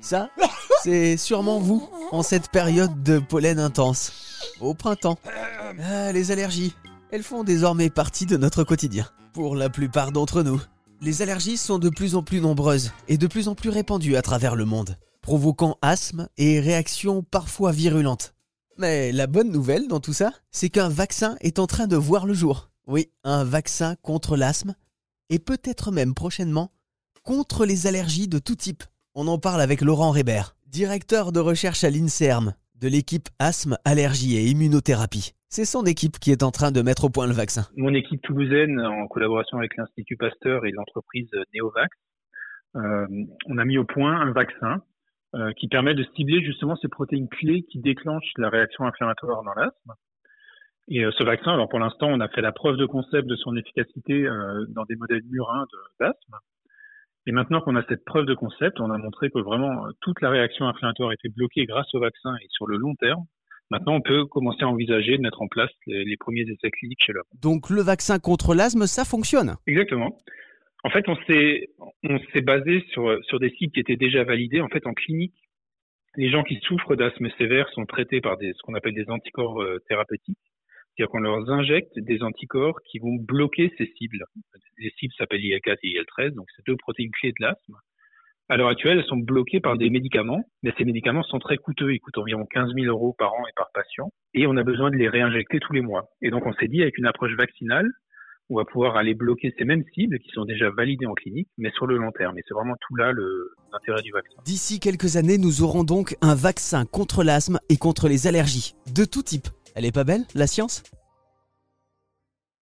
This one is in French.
Ça, c'est sûrement vous, en cette période de pollen intense. Au printemps. Ah, les allergies, elles font désormais partie de notre quotidien. Pour la plupart d'entre nous. Les allergies sont de plus en plus nombreuses et de plus en plus répandues à travers le monde, provoquant asthme et réactions parfois virulentes. Mais la bonne nouvelle dans tout ça, c'est qu'un vaccin est en train de voir le jour. Oui, un vaccin contre l'asthme et peut-être même prochainement contre les allergies de tout type. On en parle avec Laurent Rébert, directeur de recherche à l'INSERM de l'équipe asthme, allergie et immunothérapie. C'est son équipe qui est en train de mettre au point le vaccin. Mon équipe toulousaine, en collaboration avec l'Institut Pasteur et l'entreprise Neovax, euh, on a mis au point un vaccin euh, qui permet de cibler justement ces protéines clés qui déclenchent la réaction inflammatoire dans l'asthme. Et euh, ce vaccin, alors pour l'instant, on a fait la preuve de concept de son efficacité dans des modèles murins d'asthme. Et maintenant qu'on a cette preuve de concept, on a montré que vraiment euh, toute la réaction inflammatoire était bloquée grâce au vaccin et sur le long terme. Maintenant, on peut commencer à envisager de mettre en place les, premiers essais cliniques chez l'homme. Donc le vaccin contre l'asthme, ça fonctionne? Exactement. En fait, on s'est on s'est basé sur sur des sites qui étaient déjà validés. En fait, en clinique, les gens qui souffrent d'asthme sévère sont traités par des ce qu'on appelle des anticorps euh, thérapeutiques. C'est-à-dire qu'on leur injecte des anticorps qui vont bloquer ces cibles. Les cibles s'appellent IL-4 et IL-13, donc c'est deux protéines clés de l'asthme. À l'heure actuelle, elles sont bloquées par des médicaments, mais ces médicaments sont très coûteux. Ils coûtent environ 15 000 euros par an et par patient, et on a besoin de les réinjecter tous les mois. Et donc, on s'est dit, avec une approche vaccinale, on va pouvoir aller bloquer ces mêmes cibles qui sont déjà validées en clinique, mais sur le long terme. Et c'est vraiment tout là l'intérêt du vaccin. D'ici quelques années, nous aurons donc un vaccin contre l'asthme et contre les allergies, de tout type. Elle est pas belle, la science?